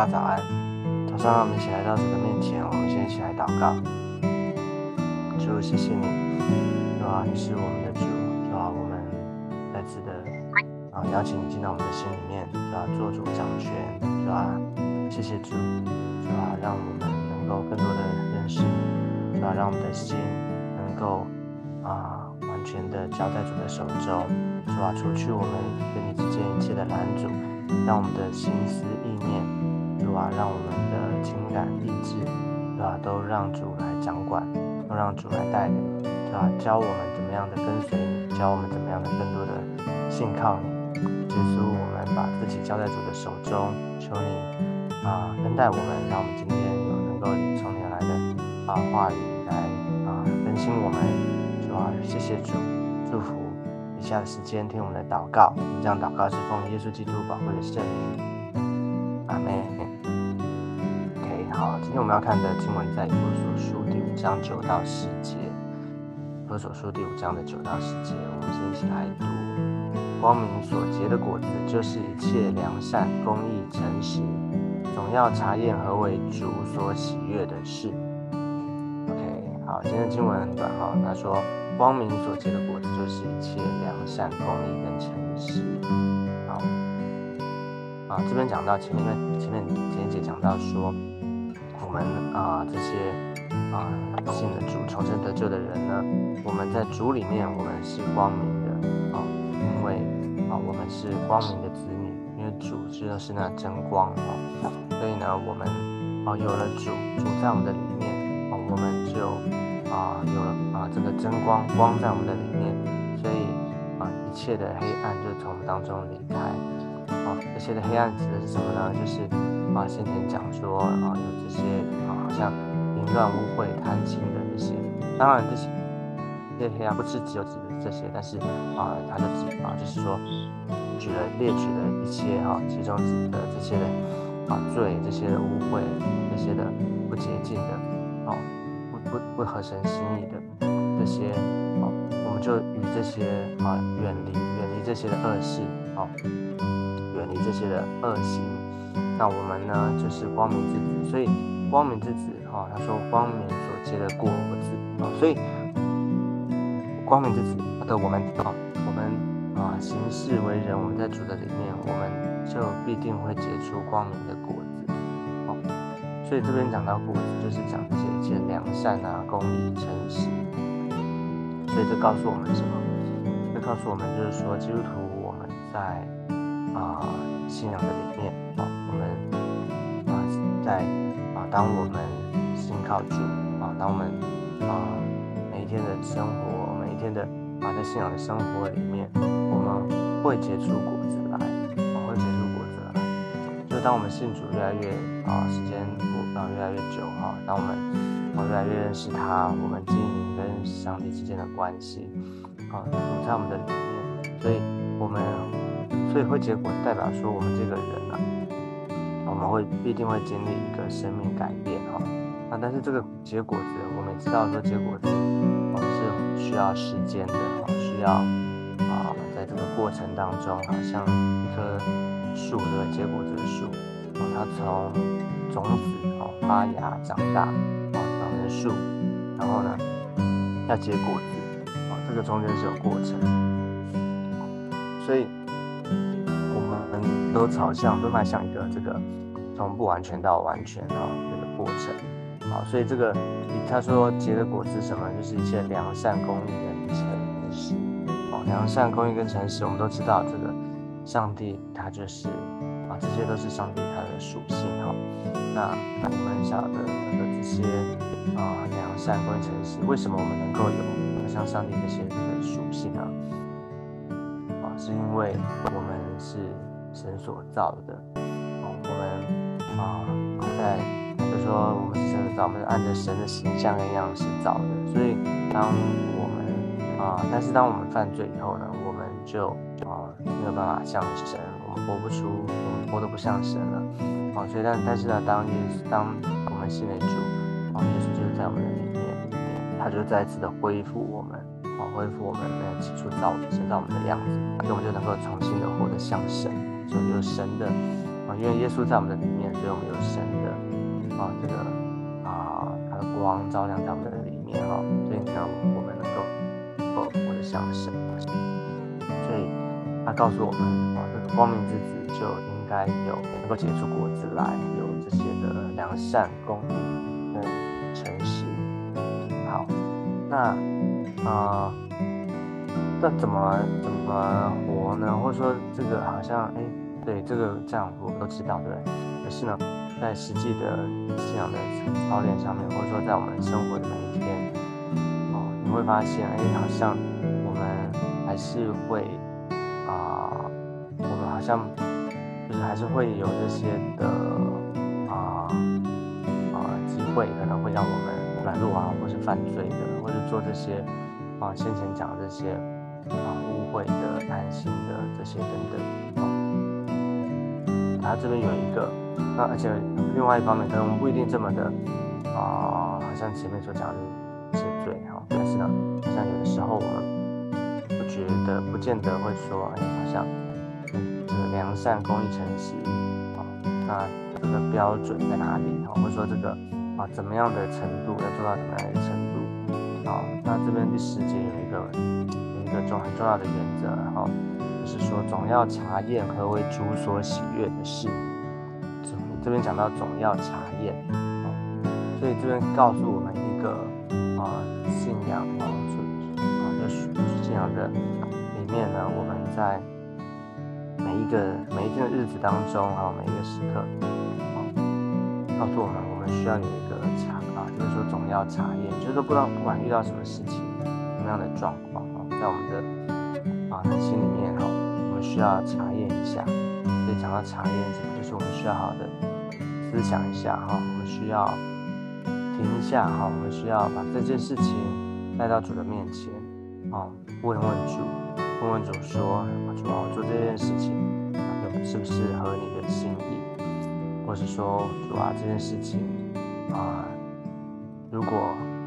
大家早安。早上我们一起来到主的面前，我们先一起来祷告。主，谢谢你，主啊？你是我们的主，主啊？我们再次的啊，邀请你进到我们的心里面，是吧？做主掌权，主啊？谢谢主，主啊？让我们能够更多的认识你，是吧？让我们的心能够啊，完全的交在主的手中，主啊？除去我们跟你之间一切的拦阻。让我们的心思意念，对吧？让我们的情感意志，对吧？都让主来掌管，都让主来带领，对吧？教我们怎么样的跟随你，教我们怎么样的更多的信靠你。耶稣，我们把自己交在主的手中，求你啊恩待我们，让我们今天有能够从你来的啊话语来啊更新我们，是吧？谢谢主，祝福。以下的时间听我们的祷告，这样祷告是奉耶稣基督宝贵的圣名，阿门。今天我们要看的经文在以弗所书第五章九到十节。以弗所书第五章的九到十节，我们先一起来读。光明所结的果子，就是一切良善、公义、诚实，总要查验何为主所喜悦的事。OK，好，今天的经文很短哈，他说。光明所结的果子，就是一切良善、公义跟诚实。好，啊，这边讲到前面，因为前面前一节讲到说，我们啊这些啊信的主、重生得救的人呢，我们在主里面，我们是光明的啊，因为啊我们是光明的子女，因为主知道是那真光啊，所以呢，我们啊有了主，主在我们的里面啊，我们就。啊，有了啊，这个真光光在我们的里面，所以啊，一切的黑暗就从我们当中离开。啊，这些的黑暗指的是什么呢？就是啊，先前讲说啊，有这些啊，好像淫乱、污秽、贪心的这些。当然，这些这些黑暗不是只有指的这些，但是啊，他就指啊，就是说举了列举了一切哈，其中的这些的啊罪、这些的污秽、这些的不洁净的啊。不不不合神心意的这些啊，我们就与这些啊远离，远离这些的恶事啊，离这些的恶行。那我们呢，就是光明之子。所以光明之子哈，他说光明所结的果子啊，所以光明之子的我们啊，我们啊行事为人，我们在主的里面，我们就必定会结出光明的果子哦。所以这边讲到果子，就是讲这些一切良善啊、公义、诚实。所以这告诉我们什么？这告诉我们就是说，基督徒我们在啊信仰的理念啊，我们啊在啊当我们信靠主啊，当我们啊每一天的生活，每一天的啊在信仰的生活里面，我们会结出果子来，啊会结出果子来。就当我们信主越来越啊时间啊。越来越久哈，当我们啊越来越认识他，我们经营跟上帝之间的关系啊，主在我们的里面，所以我们所以会结果代表说我们这个人呢，我们会必定会经历一个生命改变哈。那但是这个结果子，我们知道说结果子啊是需要时间的哈，需要啊在这个过程当中，好像一棵树这个结果子的树啊，它从种子哦。发芽、长大，啊，长成树，然后呢，要结果子，啊，这个中间是有过程，所以都朝向，都迈向一个这个从不完全到完全啊这个过程，好，所以这个他说结的果子什么，就是一些良善、公义跟诚实，哦，良善、公义跟诚实，我们都知道这个上帝他就是啊，这些都是上帝他的属性，哈。那我们晓得的这些啊良善、公义、诚实，为什么我们能够有像上帝这些的属性啊？啊，是因为我们是神所造的，哦，我们啊在就说我们是神所造，我们是按着神的形象跟样式造的，所以当我们啊，但是当我们犯罪以后呢，我们就啊没有办法像神，我们活不出，我们活得不像神了。哦，所以但但是呢，当耶稣当我们信了主，哦，耶稣就是在我们的里面，他就再次的恢复我们，哦，恢复我们那起初造神造我们的样子，所以我们就能够重新的活得像神，所以有神的啊，因为耶稣在我们的里面，所以我们有神的啊这个啊他的光照亮在我们的里面哈，所以让我们能够哦我的像神，所以他告诉我们啊，这个光明之子就应该有能够结出果子来，有这些的良善、公义跟诚实。好，那啊。那怎么怎么活呢？或者说这个好像哎，对这个这样我们都知道，对？可是呢，在实际的信仰的操练上面，或者说在我们生活的每一天，哦，你会发现，哎，好像我们还是会啊，我们好像就是还是会有这些的啊啊机会，可能会让我们软弱啊，或是犯罪的，或者做这些啊先前讲的这些。啊，污秽的、贪心的这些等等，它，这边有一个，那而且另外一方面，可能我们不一定这么的啊，好像前面所讲的这些罪哈，但是呢，像有的时候我们不觉得，不见得会说，哎，好像这个良善、公益、诚实，啊，那这个标准在哪里？哈，或者说这个啊，怎么样的程度要做到怎么样的程度？啊，那这边第十节有一个有。一个重很重要的原则，哈，就是说总要查验何为主所喜悦的事。这边讲到总要查验，所以这边告诉我们一个啊信仰啊，啊，就是信仰的里面呢，我们在每一个每一天的日子当中，哈，每一个时刻，啊，告诉我们我们需要有一个查啊，就是说总要查验，就是说不知道不管遇到什么事情，什么样的状况啊。在我们的啊心里面，需要查验一下。所以讲到查验什么，就是我们需要好的思想一下哈，我们需要停一下哈，我们需要把这件事情带到主的面前啊，问问主，问问主说，主啊，我做这件事情是不是合你的心意？或是说，主啊，这件事情啊，如果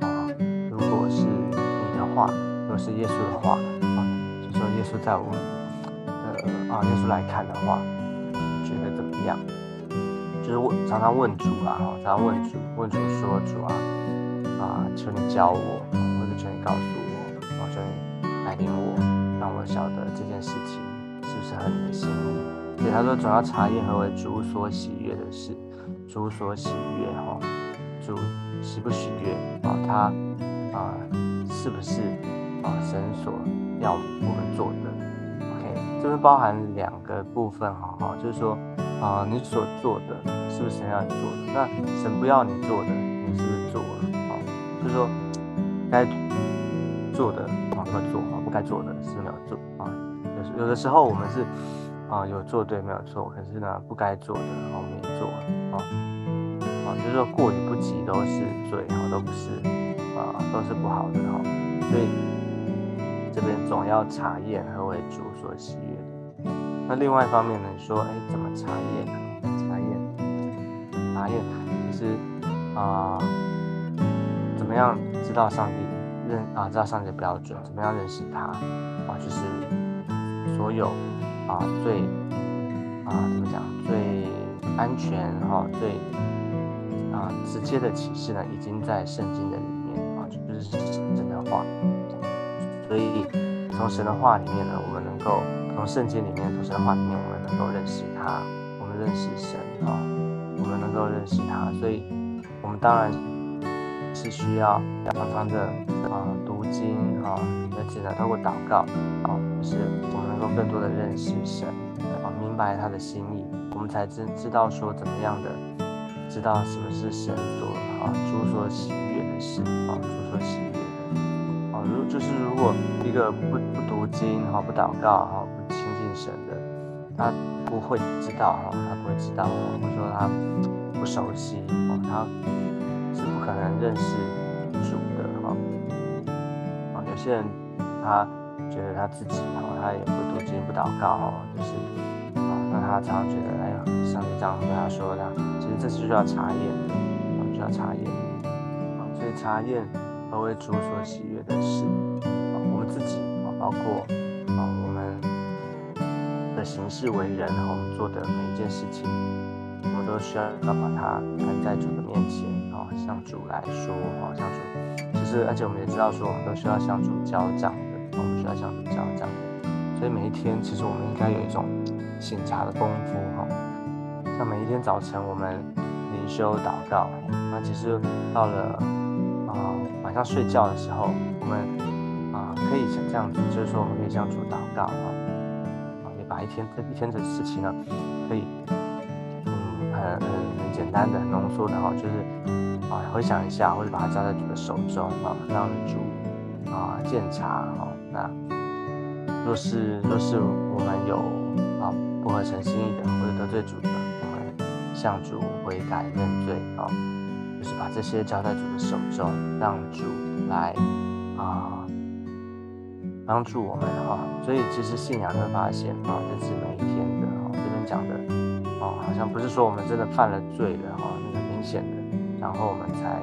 啊，如果是你的话。如果是耶稣的话啊，就说耶稣在我啊，耶稣来看的话，觉得怎么样？就是问常常问主啊，哈，常常问主，问主说主啊啊，求你教我，或者求你告诉我，啊，求你带领我，让我晓得这件事情是不是合你的心意。所以他说总要查验何为主所喜悦的事，主所喜悦哈，主喜不喜悦啊？他啊，是不是？啊，神所要我们做的这边包含两个部分，哈哈，就是说，啊，你所做的是不是神要你做的？那神不要你做的，你是不是做了？啊，就是说，该做的啊，要做啊，不该做的是没有做啊。有有的时候我们是啊，有做对没有错，可是呢，不该做的我们也做了啊，啊，就是说过于不及都是罪，哈，都不是啊，都是不好的哈，所以。这边总要查验何为主所喜悦的。那另外一方面呢？说，哎，怎么查验呢？查验，查验，其实啊，怎么样知道上帝认啊？知道上帝的标准？怎么样认识他？啊，就是所有啊最啊怎么讲最安全哈最啊直接的启示呢，已经在圣经的里面啊，就是真的话。所以，从神的话里面呢，我们能够从圣经里面，从神的话里面，我们能够认识他，我们认识神啊，我们能够认识他。所以，我们当然是需要常常的啊读经啊，而且呢，透过祷告啊，就是我们能够更多的认识神啊，明白他的心意，我们才知知道说怎么样的知道什么是神所啊主所喜悦的事啊，主所喜悦。如就是如果一个不不读经哈，不祷告哈，不亲近神的，他不会知道哈，他不会知道，或者说他不熟悉哦，他是不可能认识主的哈。啊，有些人他觉得他自己哈，他也不读经不祷告哈，就是啊，那他常常觉得哎呀，上帝这样对他说的，其实这是需要查验的，需要查验啊，所以查验。都为主所喜悦的事啊？我们自己啊，包括啊，我们的行事为人，然后我们做的每一件事情，我们都需要要把它摊在主的面前，哦，向主来说，哦，向主，其实而且我们也知道说，我们都需要向主交账的，我们需要向主交账的，所以每一天其实我们应该有一种醒茶的功夫，哈，像每一天早晨我们灵修祷告，那其实到了啊上睡觉的时候，我们啊可以像这样子，就是说我们可以向主祷告，哈。把一天这一天的事情呢，可以嗯很很很简单的浓缩的哈，就是啊回想一下，或者把它交在主的手中啊，让主啊鉴察哈。那若是若是我们有啊不合诚心意的，或者得罪主的，我们向主悔改认罪啊，就是把这些交在主的手中，让主来啊。帮助我们哈，所以其实信仰会发现啊，这是每一天的哈。这边讲的哦，好像不是说我们真的犯了罪了哈，那个明显的，然后我们才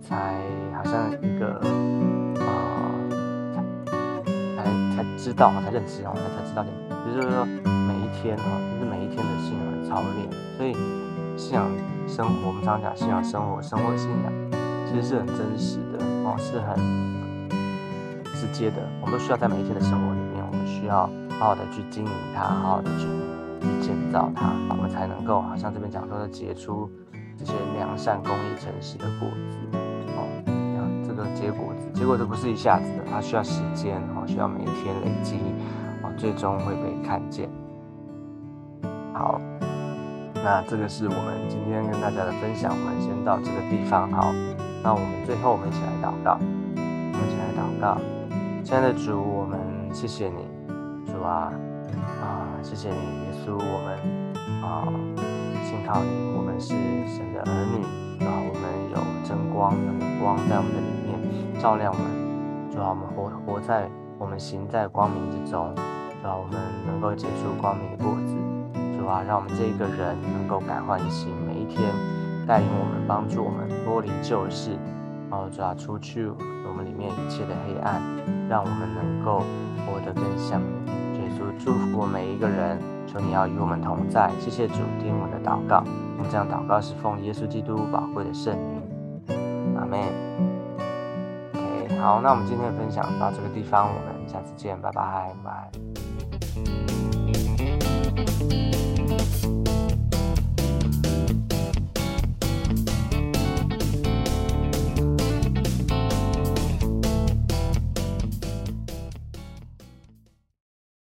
才好像一个啊，才才才知道才认知哦，才才知道点。就是说每一天哈，就是每一天的信仰操练。所以信仰生活，我们常常讲信仰生活，生活信仰其实是很真实的哦，是很。直接的，我们都需要在每一天的生活里面，我们需要好好的去经营它，好好的去去建造它，我们才能够，好像这边讲说的结出这些良善、公益、诚实的果子。哦，这个结果子，结果子不是一下子的，它需要时间，哦，需要每一天累积，哦，最终会被看见。好，那这个是我们今天跟大家的分享，我们先到这个地方。好，那我们最后我们一起来祷告，我们一起来祷告。亲爱的主，我们谢谢你，主啊，啊，谢谢你，耶稣，我们啊，信靠你，我们是神的儿女，主啊，我们有真光，有光在我们的里面照亮我们，主啊，我们活活在，我们行在光明之中，主啊，我们能够结出光明的果子，主啊，让我们这一个人能够改换新，每一天带领我们，帮助我们脱离旧事，然后主啊，出去。我们里面一切的黑暗，让我们能够活得更像。耶稣祝福我每一个人，求你要与我们同在。谢谢主听我们的祷告，我们这样祷告是奉耶稣基督宝贵的圣名。阿门。OK，好，那我们今天的分享到这个地方，我们下次见，拜拜，拜。